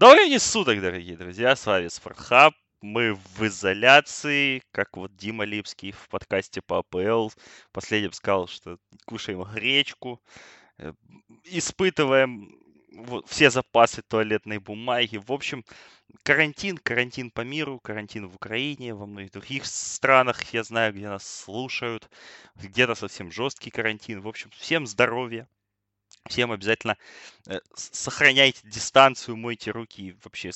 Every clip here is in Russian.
Добрый времени суток, дорогие друзья, с вами Спортхаб. Мы в изоляции, как вот Дима Липский в подкасте по АПЛ последним сказал, что кушаем гречку, э, испытываем все запасы туалетной бумаги. В общем, карантин, карантин по миру, карантин в Украине, во многих других странах, я знаю, где нас слушают, где-то совсем жесткий карантин. В общем, всем здоровья, всем обязательно э, сохраняйте дистанцию, мойте руки и вообще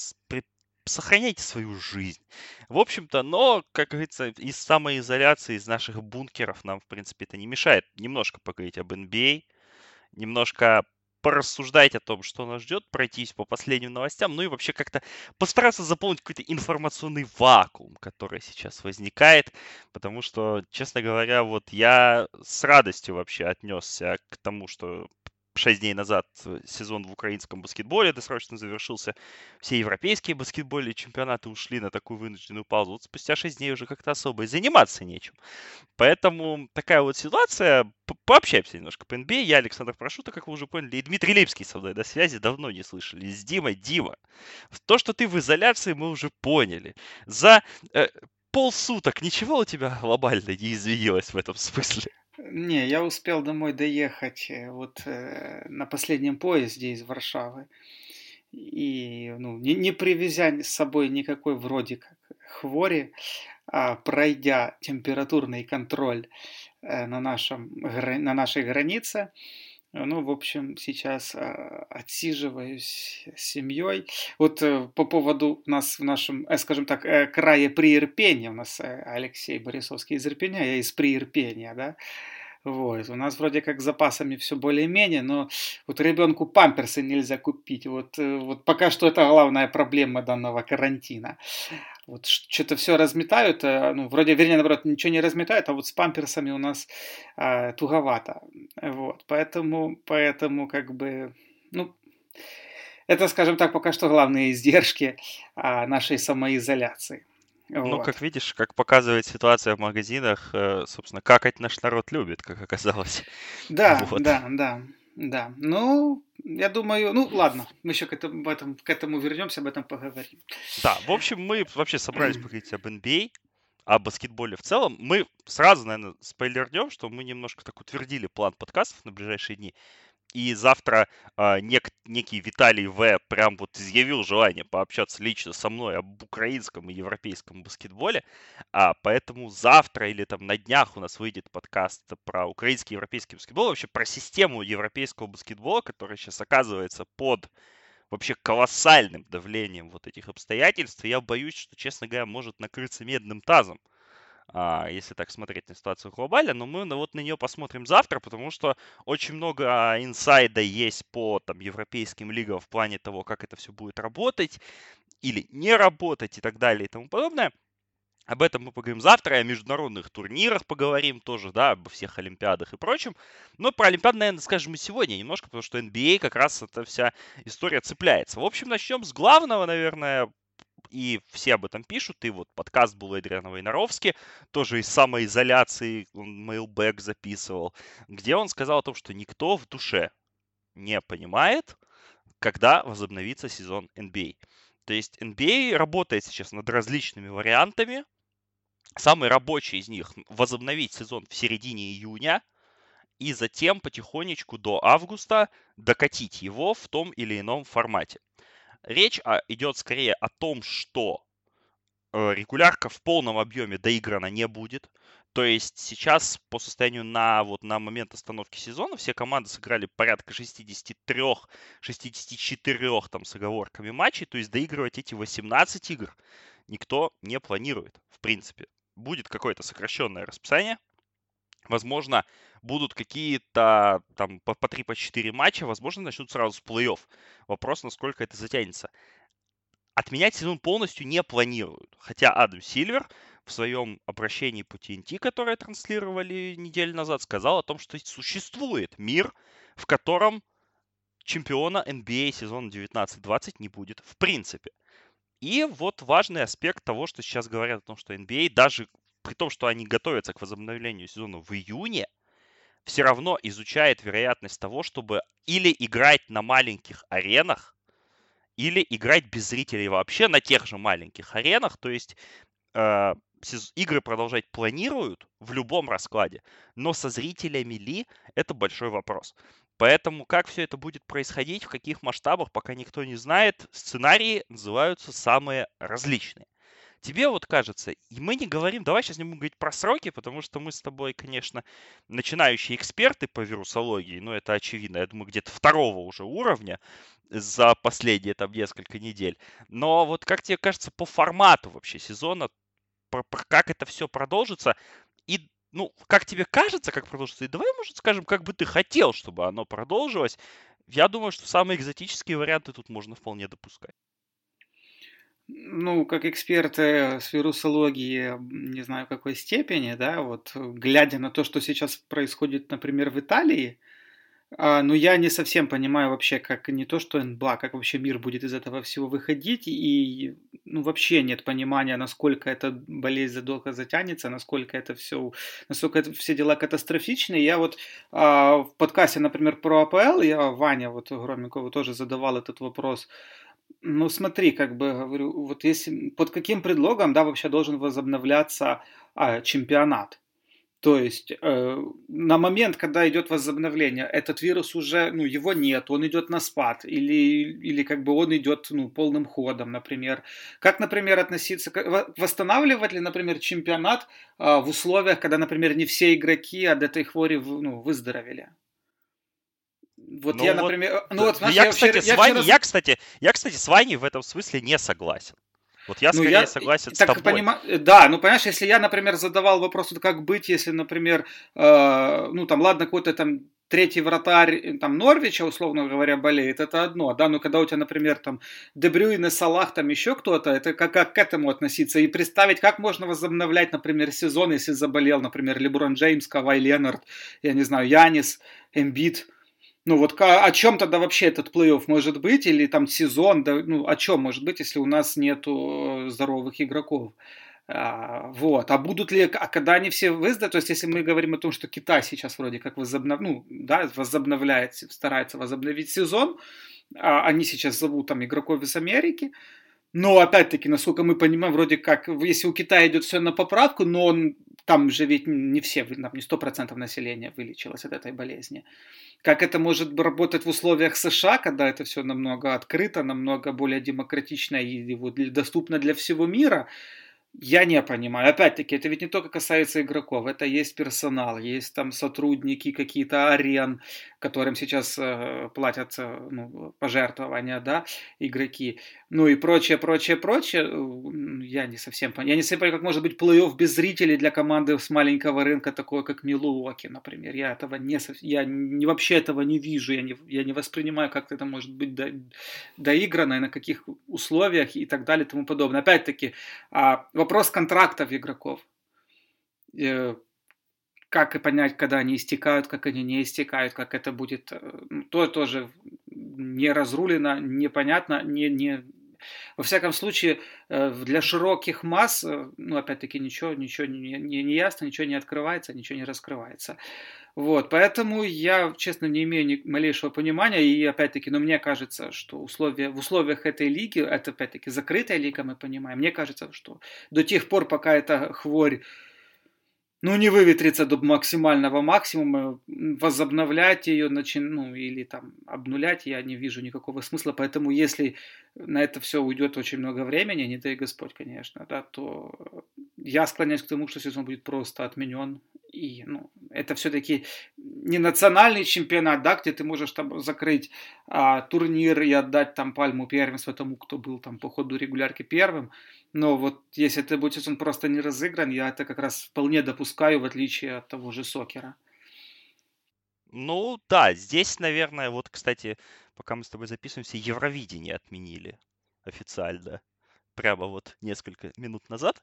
сохраняйте свою жизнь. В общем-то, но, как говорится, из самоизоляции, из наших бункеров нам, в принципе, это не мешает немножко поговорить об NBA, немножко порассуждать о том, что нас ждет, пройтись по последним новостям, ну и вообще как-то постараться заполнить какой-то информационный вакуум, который сейчас возникает, потому что, честно говоря, вот я с радостью вообще отнесся к тому, что 6 дней назад э, сезон в украинском баскетболе досрочно завершился. Все европейские баскетбольные чемпионаты ушли на такую вынужденную паузу. Вот спустя 6 дней уже как-то особо и заниматься нечем. Поэтому такая вот ситуация. Пообщаемся немножко по NBA. Я Александр Прошута, как вы уже поняли, и Дмитрий Липский со мной на связи. Давно не слышали. С Димой. Дима, то, что ты в изоляции, мы уже поняли. За э, полсуток ничего у тебя глобально не изменилось в этом смысле? Не, я успел домой доехать э, вот э, на последнем поезде из Варшавы. И ну, не, не привезя с собой никакой вроде как хвори, а пройдя температурный контроль э, на, нашем, на нашей границе, ну, в общем, сейчас а, отсиживаюсь с семьей. Вот э, по поводу нас в нашем, э, скажем так, э, крае Приирпения, у нас Алексей Борисовский из Ирпеня, я из Приирпения, да, вот. У нас вроде как с запасами все более-менее, но вот ребенку памперсы нельзя купить. Вот, вот пока что это главная проблема данного карантина. Вот что-то все разметают, ну, вроде, вернее, наоборот, ничего не разметают, а вот с памперсами у нас а, туговато. Вот, поэтому, поэтому, как бы, ну, это, скажем так, пока что главные издержки а, нашей самоизоляции. Ну, вот. как видишь, как показывает ситуация в магазинах, э, собственно, какать наш народ любит, как оказалось. Да, вот. да, да, да. Ну, я думаю, ну ладно, мы еще к этому, этом, к этому вернемся, об этом поговорим. Да, в общем, мы вообще собрались поговорить об NBA, о баскетболе в целом. Мы сразу, наверное, спойлернем, что мы немножко так утвердили план подкастов на ближайшие дни. И завтра э, нек, некий Виталий В. прям вот изъявил желание пообщаться лично со мной об украинском и европейском баскетболе. А, поэтому завтра или там на днях у нас выйдет подкаст про украинский и европейский баскетбол, вообще про систему европейского баскетбола, которая сейчас оказывается под вообще колоссальным давлением вот этих обстоятельств. И я боюсь, что, честно говоря, может накрыться медным тазом если так смотреть на ситуацию глобально, но мы вот на нее посмотрим завтра, потому что очень много а, инсайда есть по там, европейским лигам в плане того, как это все будет работать или не работать и так далее и тому подобное. Об этом мы поговорим завтра, о международных турнирах поговорим тоже, да, обо всех Олимпиадах и прочем. Но про Олимпиаду, наверное, скажем и сегодня немножко, потому что NBA как раз эта вся история цепляется. В общем, начнем с главного, наверное, и все об этом пишут, и вот подкаст был Эдриана Войнаровски, тоже из самоизоляции он Mailback записывал, где он сказал о том, что никто в душе не понимает, когда возобновится сезон NBA. То есть NBA работает сейчас над различными вариантами. Самый рабочий из них возобновить сезон в середине июня и затем потихонечку до августа докатить его в том или ином формате. Речь а, идет скорее о том, что э, регулярка в полном объеме доиграна не будет. То есть сейчас по состоянию на, вот, на момент остановки сезона все команды сыграли порядка 63-64 там с оговорками матчей. То есть доигрывать эти 18 игр никто не планирует, в принципе. Будет какое-то сокращенное расписание. Возможно, будут какие-то там по, по 3 по 4 матча, возможно, начнут сразу с плей-офф. Вопрос, насколько это затянется. Отменять сезон полностью не планируют. Хотя Адам Сильвер в своем обращении по TNT, которое транслировали неделю назад, сказал о том, что существует мир, в котором чемпиона NBA сезона 19-20 не будет в принципе. И вот важный аспект того, что сейчас говорят о том, что NBA даже при том, что они готовятся к возобновлению сезона в июне, все равно изучает вероятность того, чтобы или играть на маленьких аренах, или играть без зрителей вообще на тех же маленьких аренах. То есть э, игры продолжать планируют в любом раскладе, но со зрителями ли это большой вопрос. Поэтому как все это будет происходить, в каких масштабах, пока никто не знает, сценарии называются самые различные. Тебе вот кажется, и мы не говорим, давай сейчас не будем говорить про сроки, потому что мы с тобой, конечно, начинающие эксперты по вирусологии, но это очевидно, я думаю, где-то второго уже уровня за последние там несколько недель. Но вот как тебе кажется по формату вообще сезона, как это все продолжится, и ну, как тебе кажется, как продолжится, и давай, может, скажем, как бы ты хотел, чтобы оно продолжилось. Я думаю, что самые экзотические варианты тут можно вполне допускать. Ну, как эксперты с вирусологии, не знаю какой степени, да, вот глядя на то, что сейчас происходит, например, в Италии, а, ну, я не совсем понимаю вообще, как не то, что НБА, как вообще мир будет из этого всего выходить, и ну, вообще нет понимания, насколько эта болезнь задолго затянется, насколько это все, насколько это все дела катастрофичны. Я вот а, в подкасте, например, про АПЛ, я Ваня вот Громикову тоже задавал этот вопрос, ну, смотри, как бы говорю, вот если под каким предлогом, да, вообще должен возобновляться а, чемпионат? То есть э, на момент, когда идет возобновление, этот вирус уже, ну, его нет, он идет на спад, или, или как бы он идет, ну, полным ходом, например. Как, например, относиться, восстанавливать ли, например, чемпионат э, в условиях, когда, например, не все игроки от этой хвори, ну, выздоровели? Вот ну я, вот, например, ну вот, знаешь, я, я, кстати, вчера, с Ваней, я, вчера... я, кстати, я, кстати, с Ваней в этом смысле не согласен. Вот я скорее ну, я, согласен так, с тобой. Понима... Да, ну понимаешь, если я, например, задавал вопрос, как быть, если, например, э, ну там, ладно, какой-то там третий вратарь э, там Норвича, условно говоря, болеет, это одно, да, но когда у тебя, например, там Дебрюйн и Салах, там еще кто-то, это как, как к этому относиться и представить, как можно возобновлять, например, сезон, если заболел, например, Леброн Джеймс, Кавай Ленард, я не знаю, Янис, Эмбит, ну вот о чем тогда вообще этот плей-офф может быть, или там сезон, да, ну о чем может быть, если у нас нету здоровых игроков? А, вот. А будут ли, а когда они все выздоровеют, то есть если мы говорим о том, что Китай сейчас вроде как возобнов, ну, да, возобновляет, старается возобновить сезон, а они сейчас зовут там игроков из Америки, но опять-таки, насколько мы понимаем, вроде как, если у Китая идет все на поправку, но он, там же ведь не все, не 100% населения вылечилось от этой болезни. Как это может работать в условиях США, когда это все намного открыто, намного более демократично и доступно для всего мира, я не понимаю. Опять-таки, это ведь не только касается игроков, это есть персонал, есть там сотрудники какие-то арен, которым сейчас э, платят э, ну, пожертвования, да, игроки, ну и прочее, прочее, прочее. Я не совсем понимаю. Я не совсем понимаю, как может быть плей-офф без зрителей для команды с маленького рынка, такой как Милуоки, например. Я этого не, я не, вообще этого не вижу, я не, я не воспринимаю, как это может быть до, доиграно, и на каких условиях и так далее и тому подобное. Опять-таки, а, вопрос контрактов игроков. Э, как и понять, когда они истекают, как они не истекают, как это будет, э, ну, то тоже не разрулено, непонятно, не, не... Во всяком случае, э, для широких масс, э, ну, опять-таки, ничего, ничего не, не, не ясно, ничего не открывается, ничего не раскрывается. Вот, поэтому я, честно, не имею ни малейшего понимания, и опять-таки, но ну, мне кажется, что условия, в условиях этой лиги, это опять-таки закрытая лига, мы понимаем, мне кажется, что до тех пор, пока эта хворь ну, не выветрится до максимального максимума, возобновлять ее, начин, ну, или там обнулять, я не вижу никакого смысла, поэтому если на это все уйдет очень много времени, не дай Господь, конечно, да, то я склоняюсь к тому, что сезон будет просто отменен, и ну, это все-таки не национальный чемпионат, да, где ты можешь там закрыть а, турнир и отдать там пальму первенства тому, кто был там по ходу регулярки первым, но вот если это будет он просто не разыгран, я это как раз вполне допускаю, в отличие от того же Сокера. Ну да, здесь, наверное, вот, кстати, пока мы с тобой записываемся, Евровидение отменили официально. Прямо вот несколько минут назад.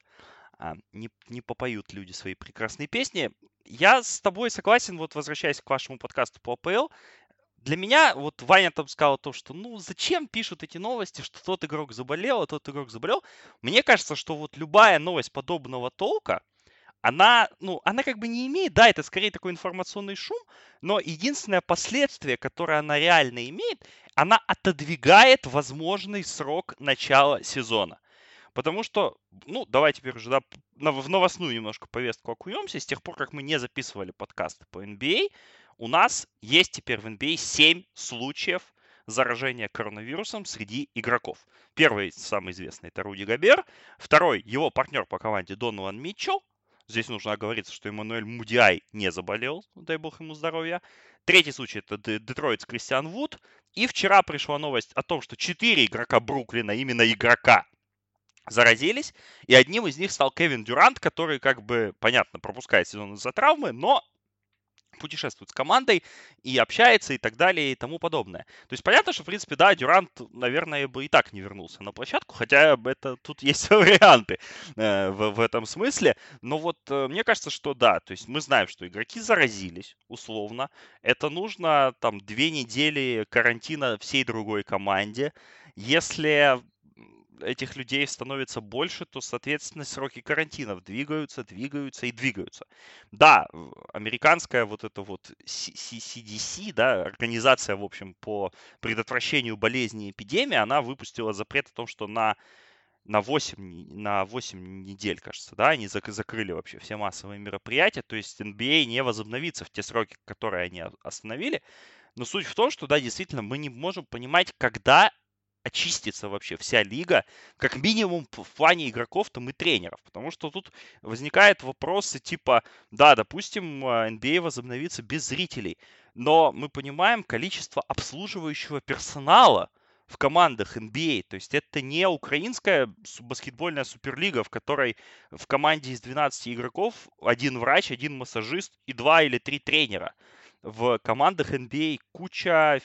А, не, не попоют люди свои прекрасные песни. Я с тобой согласен, вот возвращаясь к вашему подкасту по АПЛ, для меня, вот Ваня там сказал то, что ну зачем пишут эти новости, что тот игрок заболел, а тот игрок заболел. Мне кажется, что вот любая новость подобного толка, она, ну, она как бы не имеет, да, это скорее такой информационный шум, но единственное последствие, которое она реально имеет, она отодвигает возможный срок начала сезона. Потому что, ну, давай теперь уже да, в новостную немножко повестку окунемся. С тех пор, как мы не записывали подкасты по NBA, а, у нас есть теперь в NBA 7 а случаев заражения коронавирусом среди игроков. Первый, самый известный, это Руди Габер. Второй, его партнер по команде Донован Митчелл. Здесь нужно оговориться, что Эммануэль Мудиай не заболел, дай бог ему здоровья. Третий случай это Детройт Кристиан Вуд. И вчера пришла новость о том, что четыре игрока Бруклина, именно игрока, заразились, и одним из них стал Кевин Дюрант, который, как бы, понятно, пропускает сезон из-за травмы, но путешествует с командой и общается и так далее и тому подобное. То есть понятно, что, в принципе, да, Дюрант, наверное, бы и так не вернулся на площадку, хотя это тут есть варианты э, в, в этом смысле. Но вот э, мне кажется, что да, то есть мы знаем, что игроки заразились, условно. Это нужно там две недели карантина всей другой команде. Если этих людей становится больше, то, соответственно, сроки карантинов двигаются, двигаются и двигаются. Да, американская вот эта вот CDC, да, организация, в общем, по предотвращению болезней и эпидемии, она выпустила запрет о том, что на на 8, на 8 недель, кажется, да, они закрыли вообще все массовые мероприятия, то есть NBA а не возобновится в те сроки, которые они остановили. Но суть в том, что, да, действительно, мы не можем понимать, когда очистится вообще вся лига, как минимум в плане игроков-то мы тренеров. Потому что тут возникают вопросы типа, да, допустим, NBA а, возобновится без зрителей, но мы понимаем количество обслуживающего персонала в командах NBA. То есть это не украинская баскетбольная суперлига, в которой в команде из 12 игроков один врач, один массажист и два или три тренера. В командах NBA куча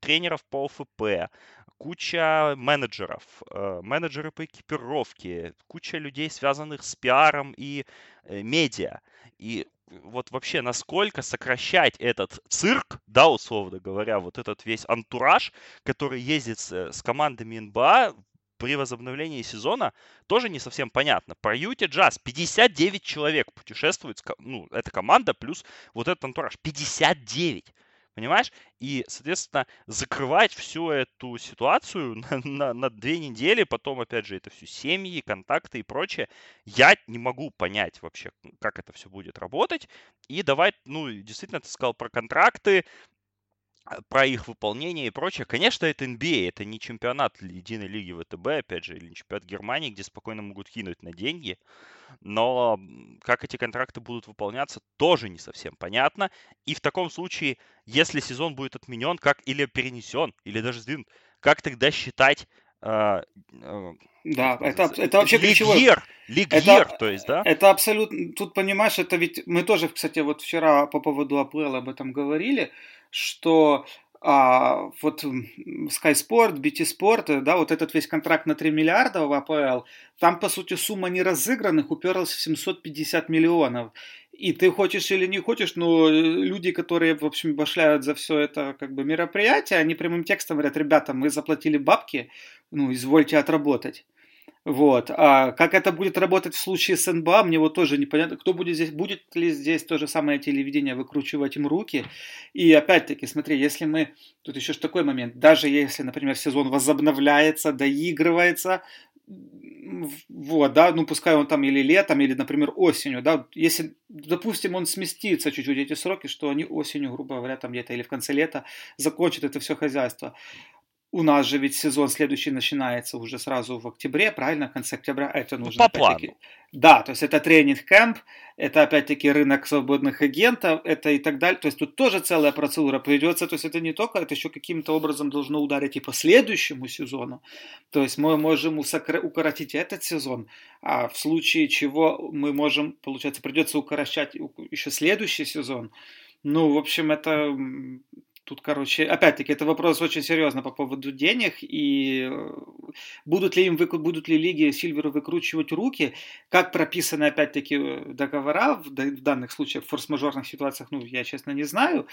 тренеров по ОФП, куча менеджеров, э, менеджеры по экипировке, куча людей, связанных с пиаром и э, медиа. И вот вообще, насколько сокращать этот цирк, да, условно говоря, вот этот весь антураж, который ездит с, с командами НБА при возобновлении сезона, тоже не совсем понятно. Про Юти Джаз 59 человек путешествует, ну, эта команда плюс вот этот антураж. 59! Понимаешь? И, соответственно, закрывать всю эту ситуацию на, на, на две недели, потом, опять же, это все семьи, контакты и прочее, я не могу понять вообще, как это все будет работать. И давай, ну, действительно, ты сказал про контракты, про их выполнение и прочее. Конечно, это NBA, а, это не чемпионат единой лиги ВТБ, опять же, или не чемпионат Германии, где спокойно могут кинуть на деньги. Но как эти контракты будут выполняться, тоже не совсем понятно. И в таком случае, если сезон будет отменен, как или перенесен, или даже сдвинут, как тогда считать uh, да, это, это вообще ключевой. Лигьер, то есть, да? Это абсолютно, тут понимаешь, это ведь, мы тоже, кстати, вот вчера по поводу АПЛ об этом говорили, что а, вот Sky Sport, BT Sport, да, вот этот весь контракт на 3 миллиарда в АПЛ, там, по сути, сумма неразыгранных уперлась в 750 миллионов. И ты хочешь или не хочешь, но люди, которые, в общем, башляют за все это как бы мероприятие, они прямым текстом говорят, ребята, мы заплатили бабки, ну, извольте отработать. Вот. А как это будет работать в случае с НБА, мне вот тоже непонятно. Кто будет здесь, будет ли здесь то же самое телевидение выкручивать им руки. И опять-таки, смотри, если мы, тут еще ж такой момент, даже если, например, сезон возобновляется, доигрывается, вот, да, ну пускай он там или летом, или, например, осенью, да, если, допустим, он сместится чуть-чуть эти сроки, что они осенью, грубо говоря, там где-то или в конце лета закончат это все хозяйство. У нас же ведь сезон следующий начинается уже сразу в октябре, правильно, в конце октября. Это ну, нужно ну, по плану. Да, то есть это тренинг-кэмп, это опять-таки рынок свободных агентов, это и так далее. То есть тут тоже целая процедура придется. То есть это не только, это еще каким-то образом должно ударить и по следующему сезону. То есть мы можем укоротить этот сезон, а в случае чего мы можем, получается, придется укорочать еще следующий сезон. Ну, в общем, это Тут, короче, опять-таки, это вопрос очень серьезно по поводу денег, и э, будут ли им будут ли лиги Сильверу выкручивать руки, как прописаны, опять-таки, э, договора в, в данных случаях, в форс-мажорных ситуациях, ну, я, честно, не знаю,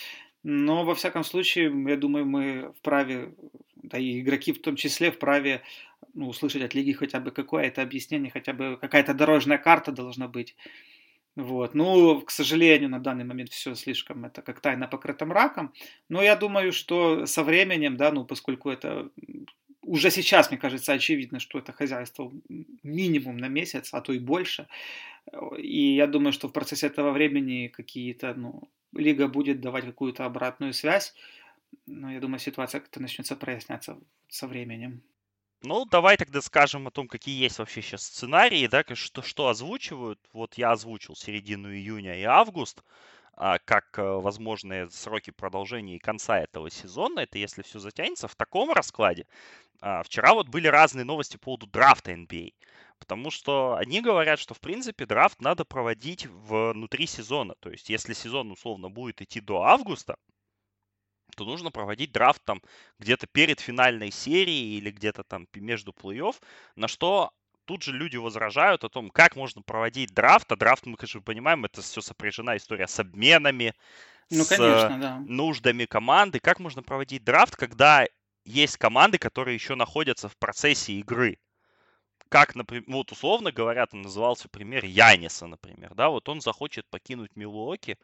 но, во всяком случае, я думаю, мы вправе, да и игроки в том числе вправе ну, услышать от лиги хотя бы какое-то объяснение, хотя бы какая-то дорожная карта должна быть, Вот. Ну, к сожалению, на данный момент все слишком это как тайна покрыта мраком. Но я думаю, что со временем, да, ну, поскольку это уже сейчас, мне кажется, очевидно, что это хозяйство минимум на месяц, а то и больше. И я думаю, что в процессе этого времени какие-то, ну, лига будет давать какую-то обратную связь. Но я думаю, ситуация как-то начнется проясняться со временем. Ну, давай тогда скажем о том, какие есть вообще сейчас сценарии, да, что, что озвучивают. Вот я озвучил середину июня и август а, как э, возможные сроки продолжения и конца этого сезона. Это если все затянется в таком раскладе. А, вчера вот были разные новости по поводу драфта NBA. Потому что они говорят, что в принципе драфт надо проводить внутри сезона. То есть если сезон условно будет идти до августа, то нужно проводить драфт там где-то перед финальной серией или где-то там между плей-офф, на что тут же люди возражают о том, как можно проводить драфт, а драфт, мы, конечно, понимаем, это все сопряжена история с обменами, ну, с конечно, да. нуждами команды. Как можно проводить драфт, когда есть команды, которые еще находятся в процессе игры? Как, например, вот условно говоря, там назывался пример Яниса, например, да, вот он захочет покинуть Милуоки,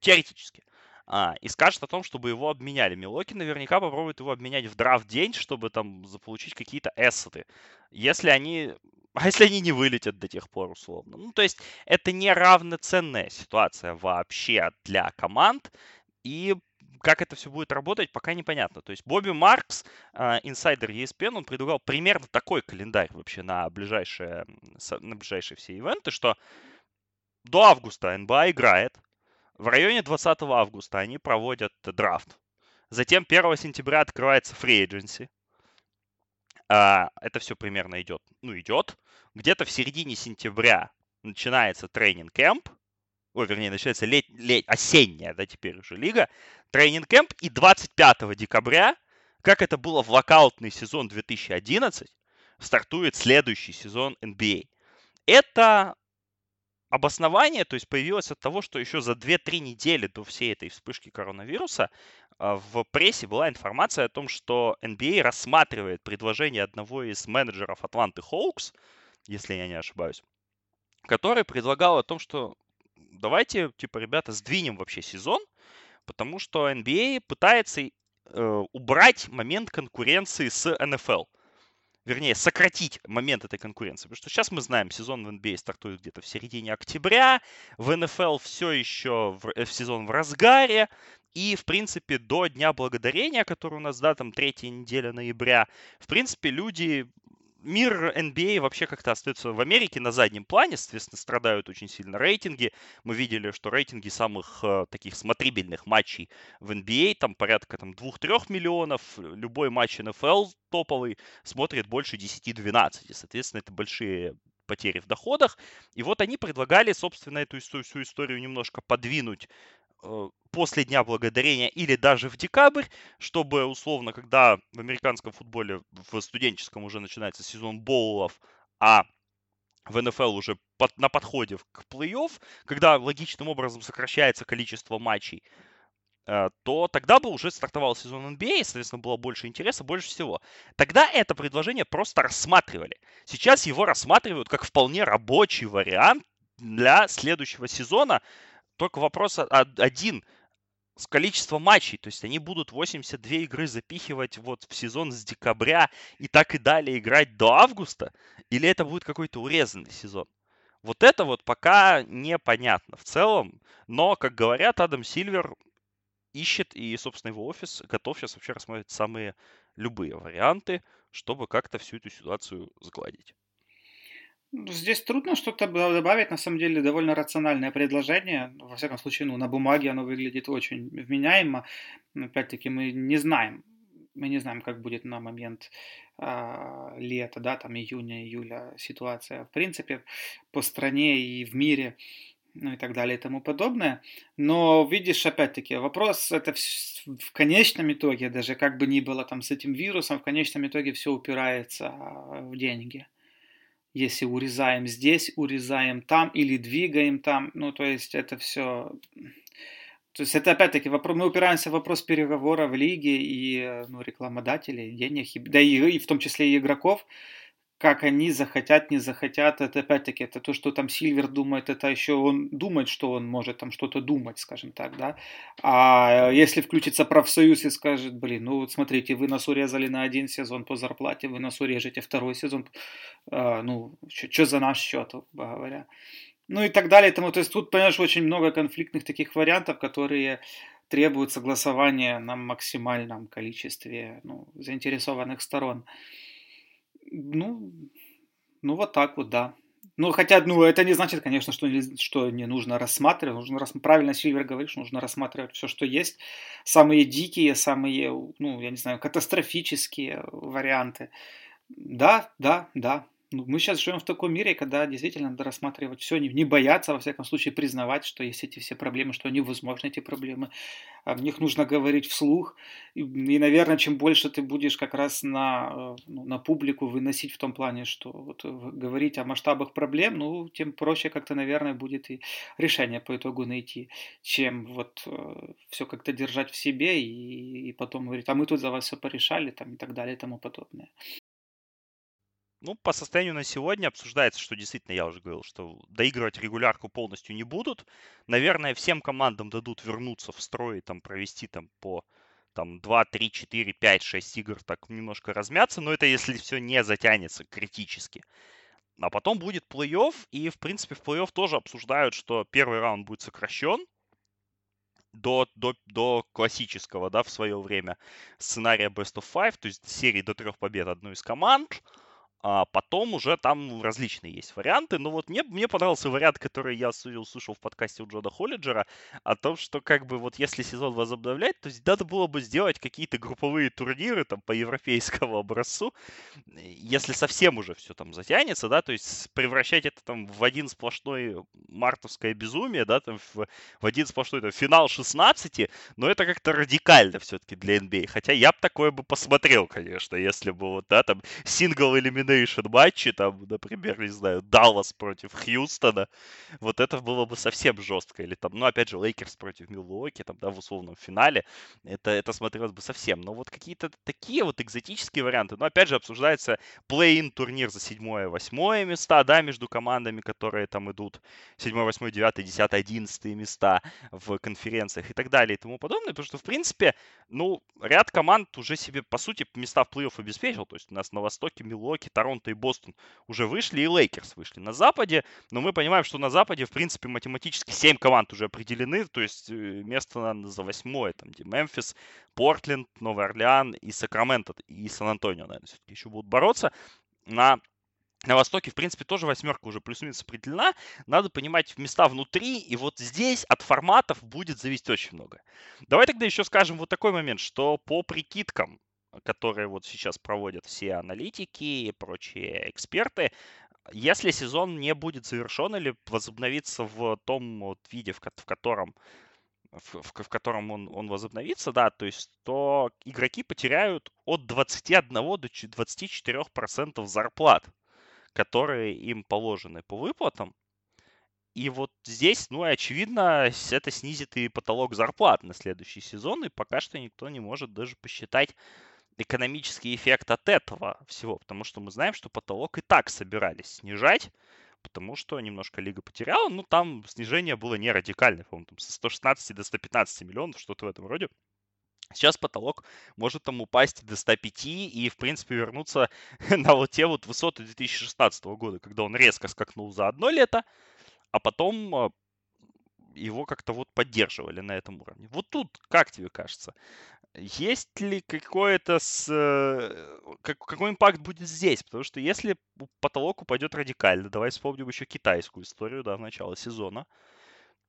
теоретически а, и скажет о том, чтобы его обменяли. Милоки наверняка попробует его обменять в драфт день, чтобы там заполучить какие-то эссеты. Если они... А если они не вылетят до тех пор, условно? Ну, то есть это не равноценная ситуация вообще для команд. И как это все будет работать, пока непонятно. То есть Бобби Маркс, а, инсайдер ESPN, он предлагал примерно такой календарь вообще на ближайшие, на ближайшие все ивенты, что до августа НБА играет, в районе 20 августа они проводят драфт. Затем 1 сентября открывается free agency. А, это все примерно идет, ну, идет. Где-то в середине сентября начинается тренинг-кэмп. Ой, вернее, начинается лет, лет, осенняя, да, теперь уже лига. Training camp. И 25 декабря, как это было в локаутный сезон 2011, стартует следующий сезон NBA. Это обоснование, то есть появилось от того, что еще за 2-3 недели до всей этой вспышки коронавируса а, в прессе была информация о том, что NBA рассматривает предложение одного из менеджеров Атланты Хоукс, если я не ошибаюсь, который предлагал о том, что давайте, типа, ребята, сдвинем вообще сезон, потому что NBA пытается э, убрать момент конкуренции с NFL – вернее, сократить момент этой конкуренции. Потому что сейчас мы знаем, сезон в NBA стартует где-то в середине октября, в НФЛ все еще в, в сезон в разгаре, и, в принципе, до Дня Благодарения, который у нас, да, там третья неделя ноября, в принципе, люди мир NBA вообще как-то остается в Америке на заднем плане, соответственно, страдают очень сильно рейтинги. Мы видели, что рейтинги самых э, таких смотрибельных матчей в NBA, там порядка там, 2-3 миллионов. Любой матч НФЛ топовый смотрит больше 10-12. Соответственно, это большие потери в доходах. И вот они предлагали, собственно, эту всю историю немножко подвинуть после Дня Благодарения или даже в декабрь, чтобы условно, когда в американском футболе в студенческом уже начинается сезон боулов, а в НФЛ уже под, на подходе к плей-офф, когда логичным образом сокращается количество матчей, э, то тогда бы уже стартовал сезон NBA, и, соответственно, было больше интереса, больше всего. Тогда это предложение просто рассматривали. Сейчас его рассматривают как вполне рабочий вариант для следующего сезона, только вопрос один с количеством матчей. То есть они будут 82 игры запихивать вот в сезон с декабря и так и далее играть до августа? Или это будет какой-то урезанный сезон? Вот это вот пока непонятно в целом. Но, как говорят, Адам Сильвер ищет и, собственно, его офис готов сейчас вообще рассмотреть самые любые варианты, чтобы как-то всю эту ситуацию сгладить. Ну, здесь трудно что-то добавить, на самом деле довольно рациональное предложение. Во всяком случае, ну, на бумаге оно выглядит очень вменяемо. Опять-таки, мы не знаем, мы не знаем, как будет на момент а, лета, да, там июня, июля ситуация, в принципе, по стране и в мире, ну и так далее и тому подобное. Но видишь, опять-таки, вопрос это в, в конечном итоге, даже как бы ни было там с этим вирусом, в конечном итоге все упирается в деньги если урезаем здесь, урезаем там или двигаем там, ну, то есть это все... То есть это опять-таки вопрос, мы упираемся в вопрос переговоров в лиге и ну, рекламодателей, денег, да и, и в том числе и игроков, как они захотят, не захотят, это опять-таки, это то, что там Сильвер думает, это еще он думает, что он может там что-то думать, скажем так, да. А если включится профсоюз и скажет, блин, ну вот смотрите, вы нас урезали на один сезон по зарплате, вы нас урежете второй сезон, а, ну, что за наш счет, говоря. Ну и так далее. Тому, то есть тут, понимаешь, очень много конфликтных таких вариантов, которые требуют согласования на максимальном количестве ну, заинтересованных сторон. Ну, ну вот так вот, да. Ну, хотя, ну, это не значит, конечно, что, не, что не нужно рассматривать. Нужно рас... Правильно Сильвер говорит, что нужно рассматривать все, что есть. Самые дикие, самые, ну, я не знаю, катастрофические варианты. Да, да, да. Ну, мы сейчас живем в таком мире, когда действительно надо рассматривать все, не, не бояться, во всяком случае, признавать, что есть эти все проблемы, что они возможны, эти проблемы. О них нужно говорить вслух. И, и наверное, чем больше ты будешь как раз на, э, ну, на публику выносить в том плане, что вот, э, говорить о масштабах проблем, ну, тем проще как-то, наверное, будет и решение по итогу найти, чем вот э, все как-то держать в себе и, и потом говорить, а мы тут за вас все порешали, там, и так далее и тому подобное. Ну, по состоянию на сегодня обсуждается, что действительно, я уже говорил, что доигрывать регулярку полностью не будут. Наверное, всем командам дадут вернуться в строй и там провести там по там 2, 3, 4, 5, 6 игр так немножко размяться, но это если все не затянется критически. А потом будет плей-офф, и, в принципе, в плей-офф тоже обсуждают, что первый раунд будет сокращен до, до, до классического, да, в свое время сценария Best of Five, то есть серии до трех побед одной из команд. А потом уже там различные есть варианты. Но вот мне, мне понравился вариант, который я услышал в подкасте у Джона Холлиджера, о том, что как бы вот если сезон возобновлять, то надо было бы сделать какие-то групповые турниры там по европейскому образцу, если совсем уже все там затянется, да, то есть превращать это там в один сплошной мартовское безумие, да, там в, в один сплошной там, финал 16, но это как-то радикально все-таки для NBA. Хотя я бы такое бы посмотрел, конечно, если бы вот, да, там single elimination матчи, там, например, не знаю, Даллас против Хьюстона, вот это было бы совсем жестко. Или там, ну, опять же, Лейкерс против Милуоки, там, да, в условном финале, это, это смотрелось бы совсем. Но вот какие-то такие вот экзотические варианты. Но, опять же, обсуждается play-in турнир за седьмое, восьмое места, да, между командами, которые там идут седьмое, восьмое, девятое, десятое, одиннадцатые места в конференциях и так далее и тому подобное, потому что, в принципе, ну, ряд команд уже себе, по сути, места в плей-офф обеспечил. То есть у нас на Востоке Милуоки, Торонто и Бостон уже вышли, и Лейкерс вышли на Западе. Но мы понимаем, что на Западе, в принципе, математически 7 команд уже определены. То есть э, место за восьмое, там, где Мемфис, Портленд, Новый Орлеан и Сакраменто, и Сан-Антонио, наверное, все-таки еще будут бороться. На на Востоке, в принципе, тоже восьмерка уже плюс-минус определена. Надо понимать места внутри, и вот здесь от форматов будет зависеть очень много. Давай тогда еще скажем вот такой момент, что по прикидкам которые вот сейчас проводят все аналитики и прочие эксперты, если сезон не будет завершен или возобновится в том вот виде, в, котором в, в, в котором он, он возобновится, да, то есть, то игроки потеряют от 21 до 24 процентов зарплат, которые им положены по выплатам. И вот здесь, ну, очевидно, это снизит и потолок зарплат на следующий сезон, и пока что никто не может даже посчитать, экономический эффект от этого всего, потому что мы знаем, что потолок и так собирались снижать, потому что немножко лига потеряла, ну там снижение было не радикальное, по-моему, там со 116 до 115 миллионов, что-то в этом роде. Сейчас потолок может там упасть до 105 и, в принципе, вернуться на вот те вот высоты 2016 года, когда он резко скакнул за одно лето, а потом а, его как-то вот поддерживали на этом уровне. Вот тут, как тебе кажется, есть ли какое-то с... Э, как, какой импакт будет здесь? Потому что если потолок упадет радикально, давай вспомним еще китайскую историю, да, в начало сезона,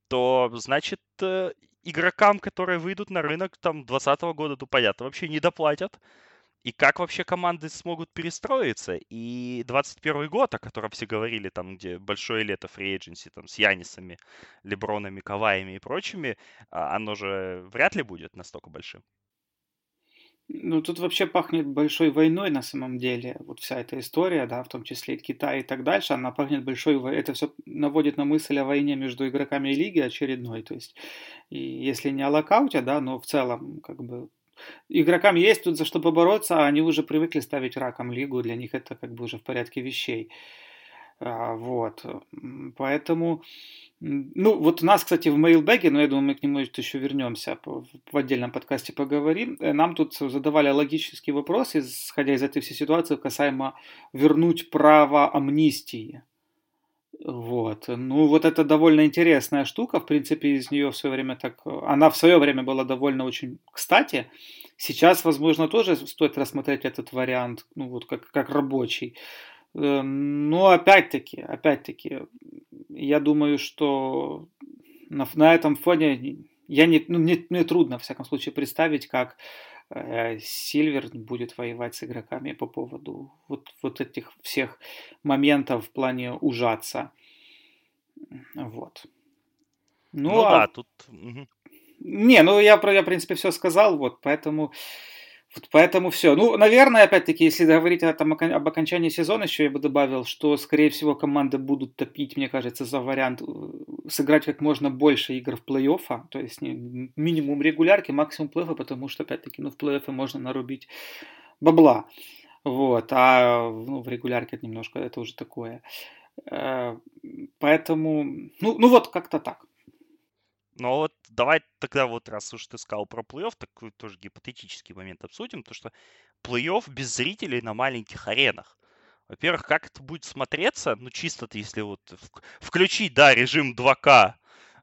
то, значит, э, игрокам, которые выйдут на рынок там 2020 года, то понятно, вообще не доплатят. И как вообще команды смогут перестроиться? И 21 год, о котором все говорили, там, где большое лето фри там, с Янисами, Лебронами, Каваями и прочими, а, оно же вряд ли будет настолько большим. Ну, тут вообще пахнет большой войной на самом деле. Вот вся эта история, да, в том числе Китай и так дальше, она пахнет большой войной. Это все наводит на мысль о войне между игроками лиги очередной. То есть, и если не о локауте, да, но в целом, как бы, игрокам есть тут за что побороться, а они уже привыкли ставить раком лигу, для них это как бы уже в порядке вещей. А, вот. Поэтому, ну, вот у нас, кстати, в мейлбэге, но я думаю, мы к нему еще вернемся, в отдельном подкасте поговорим, э, нам тут задавали логический вопрос, исходя из этой всей ситуации, касаемо вернуть право амнистии. Вот. Ну, вот это довольно интересная штука. В принципе, из нее в свое время так... Она в свое время была довольно очень кстати. Сейчас, возможно, тоже стоит рассмотреть этот вариант, ну, вот как, как рабочий. Э, но опять-таки, опять-таки, я думаю, что на, на этом фоне я не, ну, мне, мне трудно, в всяком случае, представить, как э, Сильвер будет воевать с игроками по поводу вот, вот этих всех моментов в плане ужаться. Вот. Ну, ну а... да, тут... Не, ну я, я, в принципе, все сказал, вот, поэтому вот поэтому все. Ну, наверное, опять-таки, если говорить о, там, об окончании сезона, еще я бы добавил, что, скорее всего, команды будут топить, мне кажется, за вариант э, сыграть как можно больше игр в плей-оффа, то есть не, минимум регулярки, максимум плей-оффа, потому что, опять-таки, ну, в плей-оффе можно нарубить бабла. Вот, а ну, в регулярке немножко, это уже такое. Э, поэтому, ну, ну вот как-то так. Ну вот давай тогда вот, раз уж ты сказал про плей-офф, такой тоже гипотетический момент обсудим, то что плей-офф без зрителей на маленьких аренах. Во-первых, как это будет смотреться, ну чисто если вот включить, да, режим 2К,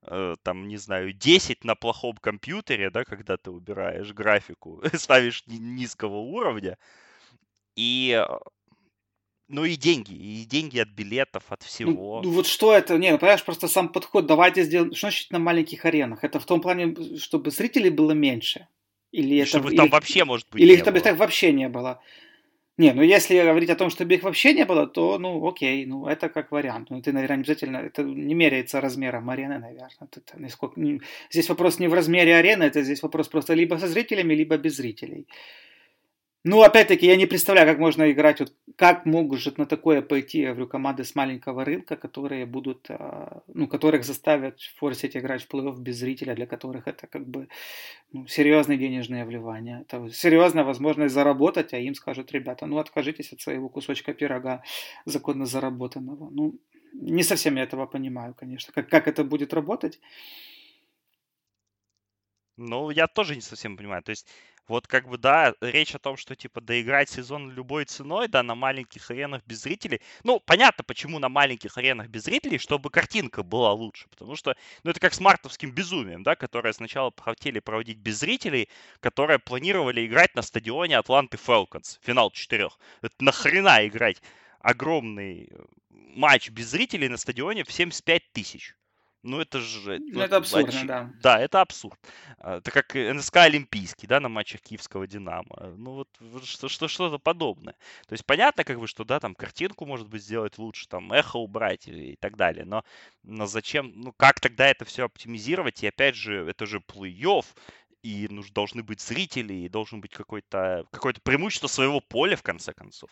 э, там, не знаю, 10 на плохом компьютере, да, когда ты убираешь графику, ставишь низкого уровня, и э, ну и деньги, и деньги от билетов, от ну, всего. Ну, вот что это? Не, ну понимаешь, просто сам подход, давайте сделаем, что значит на маленьких аренах? Это в том плане, чтобы зрителей было меньше? Или это, чтобы или, там вообще, может быть, Или их там так вообще не было? Не, ну если говорить о том, чтобы их вообще не было, то, ну, окей, ну, это как вариант. Ну, ты, наверное, не обязательно, это не меряется размером арены, наверное. Это, насколько, здесь вопрос не в размере арены, это здесь вопрос просто либо со зрителями, либо без зрителей. Ну, опять-таки, я не представляю, как можно играть, вот, как могут на такое пойти, я говорю, команды с маленького рынка, которые будут, а, ну, которых заставят форсить играть в плей-офф без зрителя, для которых это как бы ну, серьезные денежные вливания. Это серьезная возможность заработать, а им скажут, ребята, ну, откажитесь от своего кусочка пирога законно заработанного. Ну, не совсем я этого понимаю, конечно, как, как это будет работать. Ну, я тоже не совсем понимаю. То есть вот как бы, да, речь о том, что, типа, доиграть сезон любой ценой, да, на маленьких аренах без зрителей. Ну, понятно, почему на маленьких аренах без зрителей, чтобы картинка была лучше. Потому что, ну, это как с мартовским безумием, да, которое сначала хотели проводить без зрителей, которые планировали играть на стадионе Атланты Фелконс, финал четырех. Это нахрена играть огромный э, матч без зрителей на стадионе в 75 тысяч? Ну, это же... Ну, это абсурдно, матч... да. Да, это абсурд. А, это как НСК Олимпийский, да, на матчах Киевского Динамо. Ну, вот что, что, что-то подобное. То есть понятно, как бы, что, да, там картинку, может быть, сделать лучше, там эхо убрать и, и так далее. Но, но зачем, ну, как тогда это все оптимизировать? И опять же, это же плей-офф, и ну, должны быть зрители, и должен быть какое-то какое преимущество своего поля, в конце концов.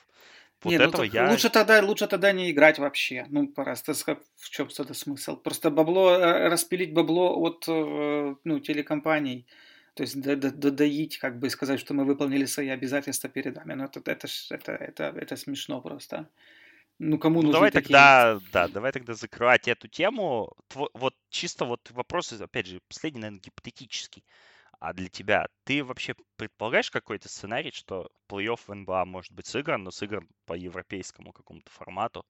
Вот не, ну этого ну, я... Лучше тогда, лучше тогда не играть вообще. Ну, просто в чем это смысл? Просто бабло, э, распилить бабло от э, ну, телекомпаний, то есть додоить, как бы сказать, что мы выполнили свои обязательства перед вами. Ну, это, это, это, это, это смешно просто. Ну, кому ну, давай такие... тогда, да, давай тогда закрывать эту тему. Тво, вот чисто вот вопросы, опять же, последний, наверное, гипотетический. А для тебя, ты вообще предполагаешь какой-то сценарий, что плей-офф в НБА может быть сыгран, но сыгран по европейскому какому-то формату?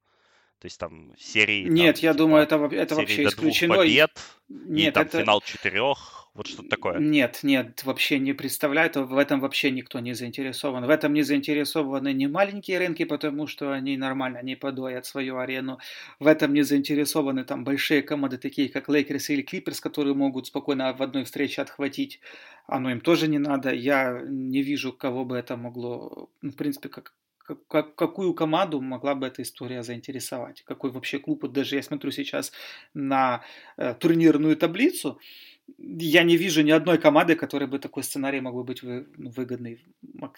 То есть там серии... Нет, там, я типа, думаю, это, это вообще исключено. Побед, нет, и там это... финал четырех, вот что-то такое. Нет, нет, вообще не представляю, в этом вообще никто не заинтересован. В этом не заинтересованы не маленькие рынки, потому что они нормально не подоят свою арену. В этом не заинтересованы там большие команды, такие как Лейкерс или Клиперс, которые могут спокойно в одной встрече отхватить. Оно им тоже не надо. Я не вижу, кого бы это могло, ну, в принципе, как как, какую команду могла бы эта история заинтересовать? Какой вообще клуб? Вот даже я смотрю сейчас на э, турнирную таблицу, я не вижу ни одной команды, которой бы такой сценарий мог бы быть вы, ну, выгодный.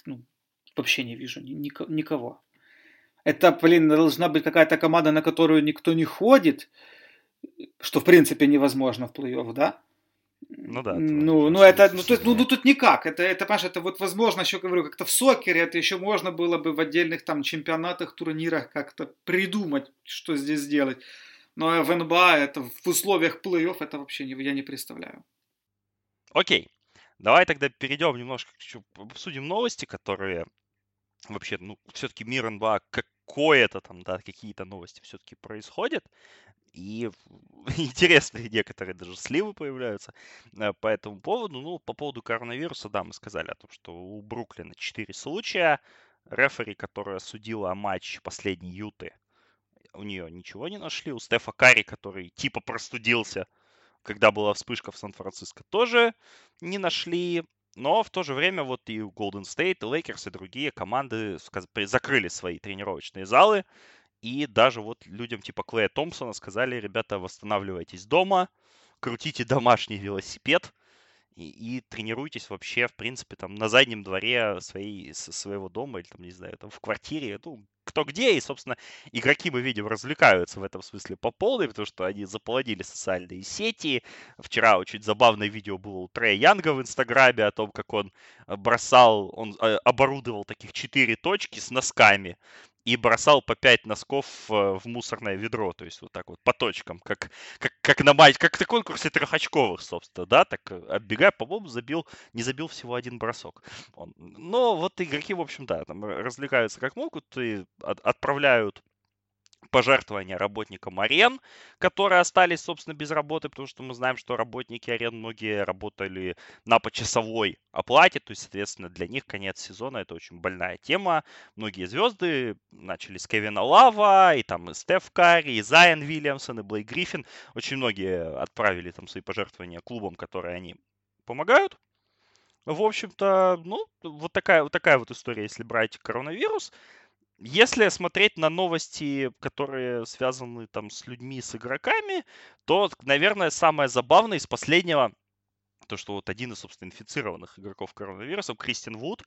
Ну, вообще не вижу ни, никого. Это, блин, должна быть какая-то команда, на которую никто не ходит, что в принципе невозможно в плей-офф, да? Ну да. Ну, ну это, ну, тут, ну, ну тут никак. Это, это, понимаешь, это вот возможно, еще говорю, как-то в сокере, это еще можно было бы в отдельных там чемпионатах, турнирах как-то придумать, что здесь сделать. Но в НБА это в условиях плей-офф это вообще не, я не представляю. Окей. Давай тогда перейдем немножко, обсудим новости, которые вообще, ну, все-таки мир НБА какое-то там, да, какие-то новости все-таки происходят. И интересные некоторые даже сливы появляются э, по этому поводу. Ну, по поводу коронавируса, да, мы сказали о том, что у Бруклина 4 случая. Рефери, которая судила матч последней Юты, у нее ничего не нашли. У Стефа Карри, который типа простудился, когда была вспышка в Сан-Франциско, тоже не нашли. Но в то же время вот и Golden State, и Lakers, и другие команды закрыли свои тренировочные залы. И даже вот людям типа Клея Томпсона сказали, ребята, восстанавливайтесь дома, крутите домашний велосипед и, и тренируйтесь вообще, в принципе, там на заднем дворе своей, своего дома или там, не знаю, там в квартире, ну, кто где, и, собственно, игроки, мы видим, развлекаются в этом смысле по полной, потому что они заполонили социальные сети. Вчера очень забавное видео было у Трея Янга в Инстаграме о том, как он бросал, он э, оборудовал таких четыре точки с носками, и бросал по 5 носков э, в мусорное ведро, то есть вот так вот по точкам, как, как, как на мать, как на конкурсе трехочковых, собственно, да, так э, отбегая, по-моему, забил, не забил всего один бросок. Он, но вот игроки, в общем, да, там развлекаются как могут и от, отправляют пожертвования работникам арен, которые остались, собственно, без работы, потому что мы знаем, что работники арен многие работали на почасовой оплате, то есть, соответственно, для них конец сезона это очень больная тема. Многие звезды начали с Кевина Лава, и там и Стеф Карри, и Зайан Вильямсон, и Блейк Гриффин. Очень многие отправили там свои пожертвования клубам, которые они помогают. В общем-то, ну, вот такая, вот такая вот история, если брать коронавирус. Если смотреть на новости, которые связаны там с людьми, с игроками, то, наверное, самое забавное из последнего то, что вот один из, собственно, инфицированных игроков коронавирусом, Кристин Вуд,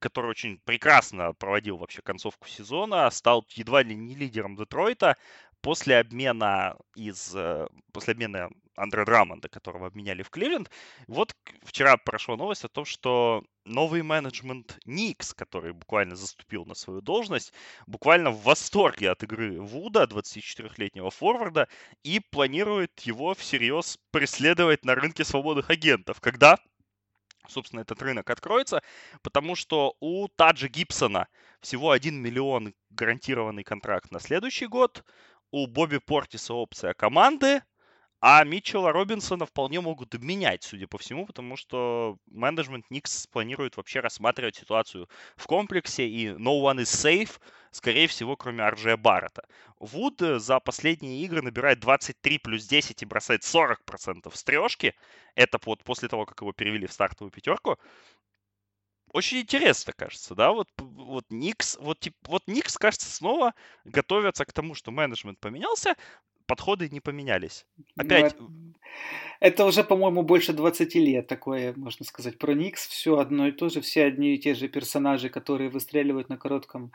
который очень прекрасно проводил вообще концовку сезона, стал едва ли не лидером Детройта, после обмена из э, после обмена Андре Драмонда, которого обменяли в Кливленд, вот вчера прошла новость о том, что новый менеджмент Никс, который буквально заступил на свою должность, буквально в восторге от игры Вуда, 24-летнего форварда, и планирует его всерьез преследовать на рынке свободных агентов. Когда собственно, этот рынок откроется, потому что у Таджа Гибсона всего 1 миллион гарантированный контракт на следующий год, у Бобби Портиса опция команды, а Митчелла Робинсона вполне могут обменять, судя по всему, потому что менеджмент Никс планирует вообще рассматривать ситуацию в комплексе, и no one is safe, скорее всего, кроме Арджея Баррета. Вуд э, за последние игры набирает 23 плюс 10 и бросает 40% с трешки. Это вот после того, как его перевели в стартовую пятерку очень интересно, кажется, да, вот, вот Никс, вот, тип, вот Никс, кажется, снова готовятся к тому, что менеджмент поменялся, подходы не поменялись. Ну, Опять... Ну, это, уже, по-моему, больше 20 лет такое, можно сказать, про Никс. Все одно и то же, все одни и те же персонажи, которые выстреливают на коротком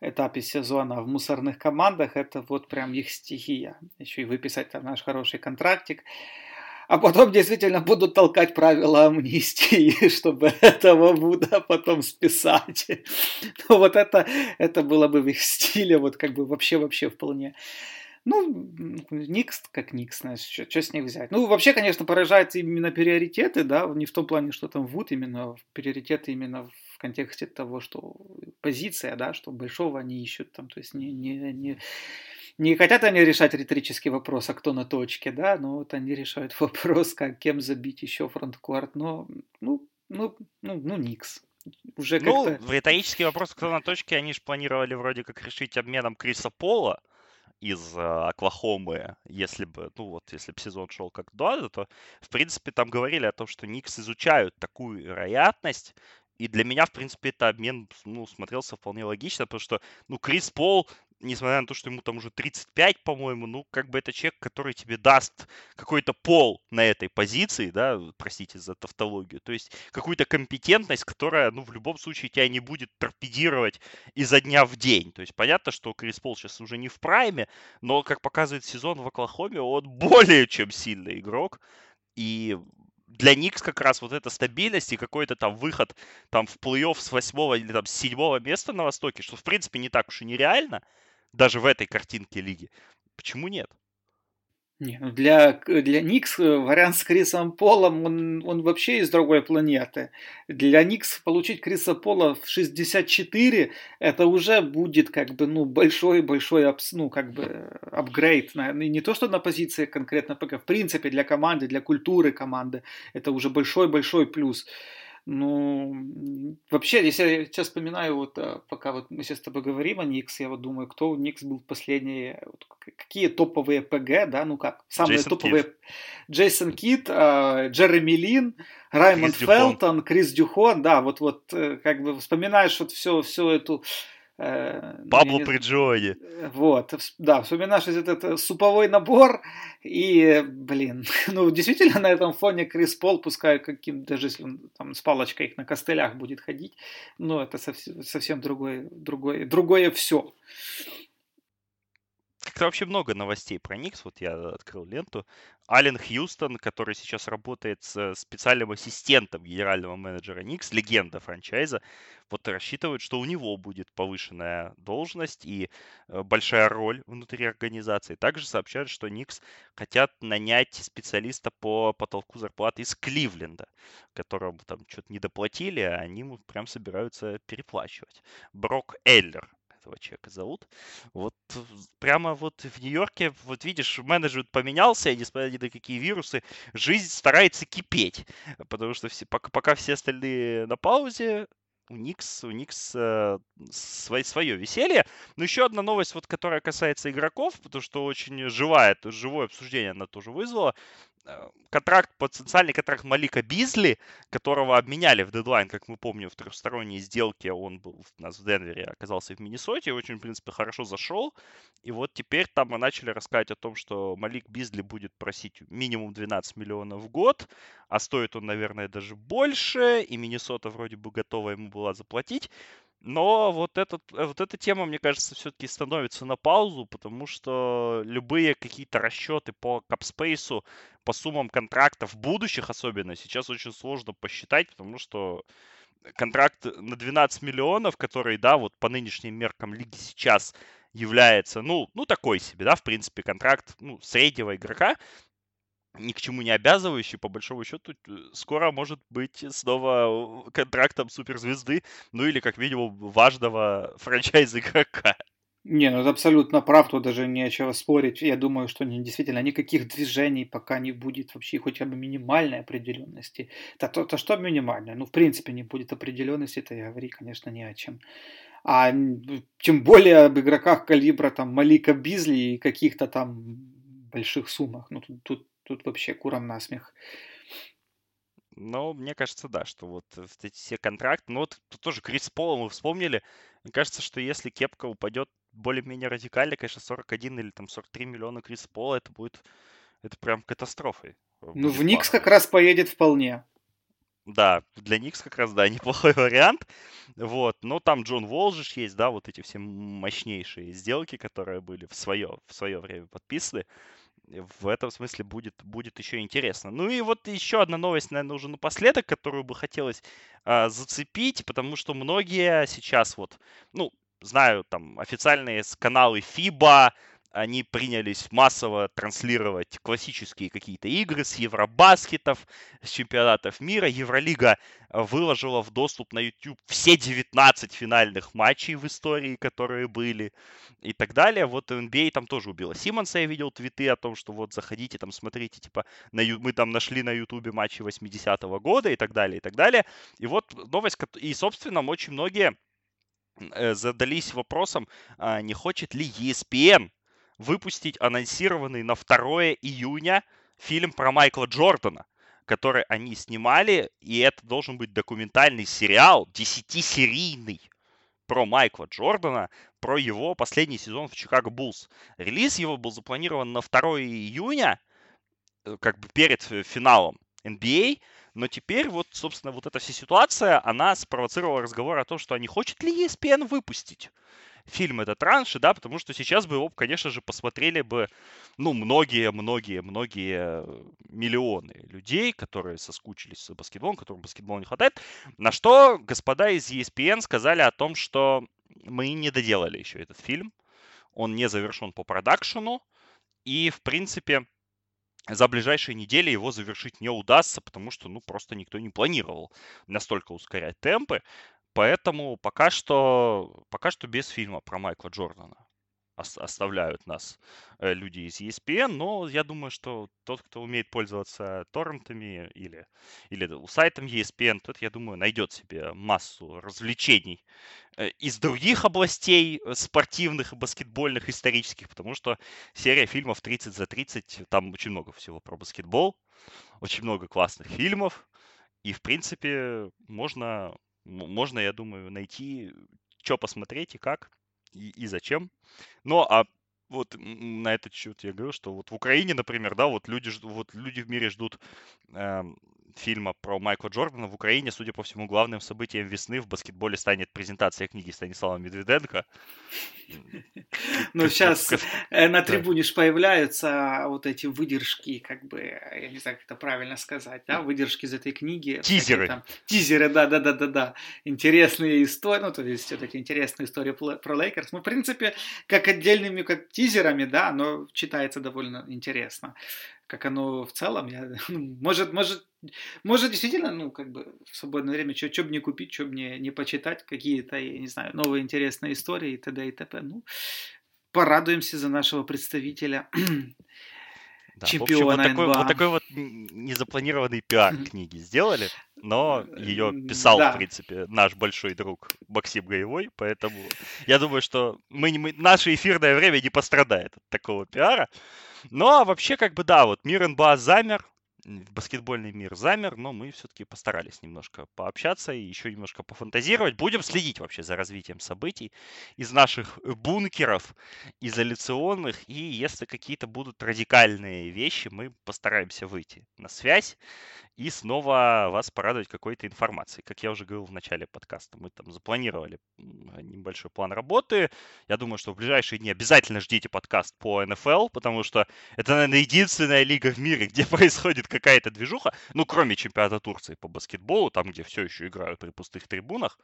этапе сезона в мусорных командах, это вот прям их стихия. Еще и выписать там наш хороший контрактик а потом действительно будут толкать правила амнистии, чтобы этого Буда потом списать. Ну вот это, это было бы в их стиле, вот как бы вообще-вообще вполне. Ну, Никс как Никс, знаешь, что, что с них взять. Ну, вообще, конечно, поражает именно приоритеты, да, не в том плане, что там Вуд, именно приоритеты именно в контексте того, что позиция, да, что большого они ищут там, то есть не, не, не, не хотят они решать риторический вопрос, а кто на точке, да, но вот они решают вопрос, как кем забить еще фронткорт, но, ну, ну, ну, ну, Никс. Уже ну, риторический вопрос, кто на точке, они же планировали вроде как решить обменом Криса Пола из э, Оклахомы, если бы, ну вот, если бы сезон шел как до, то, в принципе, там говорили о том, что Никс изучают такую вероятность, и для меня, в принципе, это обмен, ну, смотрелся вполне логично, потому что, ну, Крис Пол несмотря на то, что ему там уже 35, по-моему, ну, как бы это человек, который тебе даст какой-то пол на этой позиции, да, простите за тавтологию, то есть какую-то компетентность, которая, ну, в любом случае тебя не будет торпедировать изо дня в день. То есть понятно, что Крис Пол сейчас уже не в прайме, но, как показывает сезон в Оклахоме, он более чем сильный игрок. И для Никс как раз вот эта стабильность и какой-то там выход там в плей-офф с восьмого или там с седьмого места на Востоке, что в принципе не так уж и нереально, даже в этой картинке лиги. Почему нет? Не, ну для, для Никс э, вариант с Крисом Полом, он, он вообще из другой планеты. Для Никс получить Криса Пола в 64, это уже будет как бы, ну, большой-большой, ну, как бы, апгрейд. На, не то, что на позиции конкретно ПК, в принципе, для команды, для культуры команды, это уже большой-большой плюс. Ну, вообще, если я сейчас вспоминаю, вот а, пока вот мы сейчас с тобой говорим о Никс, я вот думаю, кто у Никс был последние, вот, какие топовые ПГ, да, ну как, самые Джейсон топовые. Кит. Джейсон Кит, э, Джереми Лин, Раймонд Крис Фелтон, Дюхон. Крис Дюхон, да, вот, вот э, как бы вспоминаешь вот все, всю эту Э, Пабло не... Приджони. Вот, да, вспоминаешь этот э, суповой набор, и, блин, ну, действительно, на этом фоне Крис Пол, пускай каким, даже если он там с палочкой их на костылях будет ходить, ну, это совсем, совсем другое, другое, другое все. Как-то вообще много новостей про Никс. Вот я открыл ленту. Ален Хьюстон, который сейчас работает с специальным ассистентом генерального менеджера Никс, легенда франчайза, вот рассчитывают, что у него будет повышенная должность и э, большая роль внутри организации. Также сообщают, что Никс хотят нанять специалиста по потолку зарплаты из Кливленда, которому там что-то не доплатили, а они ему прям собираются переплачивать. Брок Эллер этого человека зовут. Вот прямо вот в Нью-Йорке, вот видишь, менеджмент поменялся, и несмотря ни на какие вирусы, жизнь старается кипеть. Потому что все, пока, пока все остальные на паузе, у Никс, у Никс э, свое, свое веселье. Но еще одна новость, вот, которая касается игроков, потому что очень живая, живое обсуждение она тоже вызвала. Контракт, потенциальный контракт Малика Бизли, которого обменяли в дедлайн, как мы помним, в трехсторонней сделке. Он был у нас в Денвере, оказался в Миннесоте, очень, в принципе, хорошо зашел. И вот теперь там мы начали рассказать о том, что Малик Бизли будет просить минимум 12 миллионов в год, а стоит он, наверное, даже больше, и Миннесота вроде бы готова ему была заплатить. Но вот, этот, э, вот эта тема, мне кажется, все-таки становится на паузу, потому что любые какие-то расчеты по капспейсу, по суммам контрактов будущих особенно, сейчас очень сложно посчитать, потому что контракт на 12 миллионов, который, да, вот по нынешним меркам лиги сейчас является, ну, ну такой себе, да, в принципе, контракт ну, среднего игрока, ни к чему не обязывающий, по большому счету, скоро может быть снова э, контрактом суперзвезды, ну или как минимум важного франчайза игрока. Не, ну это абсолютно прав, тут даже не о чем спорить. Я думаю, что не, действительно никаких движений пока не будет вообще хоть бы минимальной определенности. То, то, то что минимальное? Ну, в принципе, не будет определенности, то я говори, конечно, не о чем. А тем более об игроках калибра там Малика Бизли и каких-то там больших суммах. Ну, тут, тут Тут вообще курам насмех. Ну, мне кажется, да, что вот эти все контракты, ну вот тут тоже Крис Пола мы вспомнили. Мне кажется, что если кепка упадет более-менее радикально, конечно, 41 или там 43 миллиона Крис Пола, это будет, это прям катастрофой. Ну, в Никс как раз поедет вполне. Да, для Никс как раз, да, неплохой вариант. Вот, но там Джон Волжиш есть, да, вот эти все мощнейшие сделки, которые были в свое, в свое время подписаны в этом смысле будет, будет еще интересно. Ну и вот еще одна новость, наверное, уже напоследок, которую бы хотелось а, зацепить, потому что многие сейчас вот, ну, знаю, там, официальные каналы FIBA, они принялись массово транслировать классические какие-то игры с Евробаскетов, с чемпионатов мира. Евролига выложила в доступ на YouTube все 19 финальных матчей в истории, которые были и так далее. Вот NBA а там тоже убила Симонса, я видел твиты о том, что вот заходите там, смотрите, типа, на, мы там нашли на YouTube матчи 80-го года и так далее, и так далее. И вот новость, и, собственно, очень многие э, задались вопросом, а не хочет ли ESPN выпустить анонсированный на 2 июня фильм про Майкла Джордана, который они снимали, и это должен быть документальный сериал, 10-серийный, про Майкла Джордана, про его последний сезон в Чикаго Буллс. Релиз его был запланирован на 2 июня, э, как бы перед финалом NBA, а, но теперь вот, собственно, вот эта вся ситуация, она спровоцировала разговор о том, что а не хочет ли ESPN выпустить фильм это транши, да, потому что сейчас бы его, конечно же, посмотрели бы, ну, многие-многие-многие миллионы людей, которые соскучились за баскетболом, которым баскетбола не хватает, на что господа из ESPN сказали о том, что мы не доделали еще этот фильм, он не завершен по продакшену, и, в принципе, за ближайшие недели его завершить не удастся, потому что, ну, просто никто не планировал настолько ускорять темпы. Поэтому пока что, пока что без фильма про Майкла Джордана оставляют нас э, люди из ESPN, но я думаю, что тот, кто умеет пользоваться торрентами или, или сайтом ESPN, тот, я думаю, найдет себе массу развлечений э, из других областей э, спортивных, баскетбольных, исторических, потому что серия фильмов 30 за 30, там очень много всего про баскетбол, очень много классных фильмов, и, в принципе, можно, можно я думаю, найти, что посмотреть и как и, и зачем. Ну, а вот на этот счет я говорю, что вот в Украине, например, да, вот люди, вот люди в мире ждут э, фильма про Майкла Джордана. В Украине, судя по всему, главным событием весны в баскетболе станет презентация книги Станислава Медведенко. Ну, сейчас э, на трибуне же появляются вот эти выдержки, как бы, я не знаю, как это правильно сказать, да, выдержки из этой книги. Тизеры. Тизеры, да-да-да-да-да. Интересные истории, ну, то есть эти интересные истории про Лейкерс. Ну, в принципе, как отдельными, как тизерами, да, оно читается довольно интересно как оно в целом, я, ну, может, может, может действительно, ну, как бы в свободное время, что бы не купить, что бы не, не почитать, какие-то, я не знаю, новые интересные истории и т.д. и т.п. Ну, порадуемся за нашего представителя, да, чемпиона общем, вот такой, НБА. вот такой вот незапланированный пиар книги сделали, но ее писал, да. в принципе, наш большой друг Максим Гаевой, поэтому я думаю, что мы, мы, наше эфирное время не пострадает от такого пиара. Ну, а вообще, как бы, да, вот мир НБА замер, баскетбольный мир замер, но мы все-таки постарались немножко пообщаться и еще немножко пофантазировать. Будем следить вообще за развитием событий из наших бункеров изоляционных. И если какие-то будут радикальные вещи, мы постараемся выйти на связь и снова вас порадовать какой-то информацией. Как я уже говорил в начале подкаста, мы там запланировали небольшой план работы. Я думаю, что в ближайшие дни обязательно ждите подкаст по НФЛ, потому что это, наверное, единственная лига в мире, где происходит какая-то движуха, ну, кроме чемпионата Турции по баскетболу, там, где все еще играют при пустых трибунах.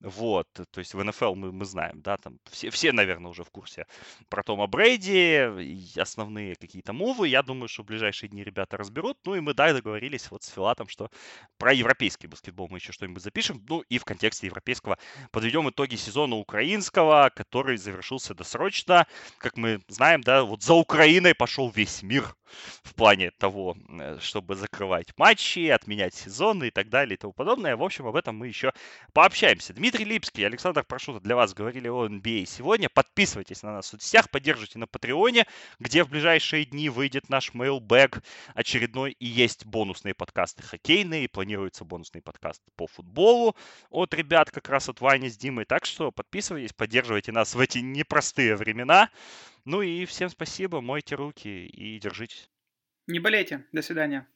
Вот, то есть в НФЛ мы, мы знаем, да, там все, все, наверное, уже в курсе про Тома Брейди, основные какие-то мувы. Я думаю, что в ближайшие дни ребята разберут. Ну и мы, да, договорились вот с Филатом, что про европейский баскетбол мы еще что-нибудь запишем. Ну и в контексте европейского подведем итоги сезона украинского, который завершился досрочно. Как мы знаем, да, вот за Украиной пошел весь мир в плане того, э, чтобы закрывать матчи, отменять сезоны и так далее и тому подобное. В общем, об этом мы еще пообщаемся. Дмитрий Липский Александр Прошута для вас говорили о NBA сегодня. Подписывайтесь на нас в соцсетях, поддержите на Патреоне, где в ближайшие дни выйдет наш mailbag очередной и есть бонусные подкасты хоккейные, и планируется бонусный подкаст по футболу от ребят как раз от Вани с Димой. Так что подписывайтесь, поддерживайте нас в эти непростые времена. Ну и всем спасибо, мойте руки и держитесь. Не болейте. До свидания.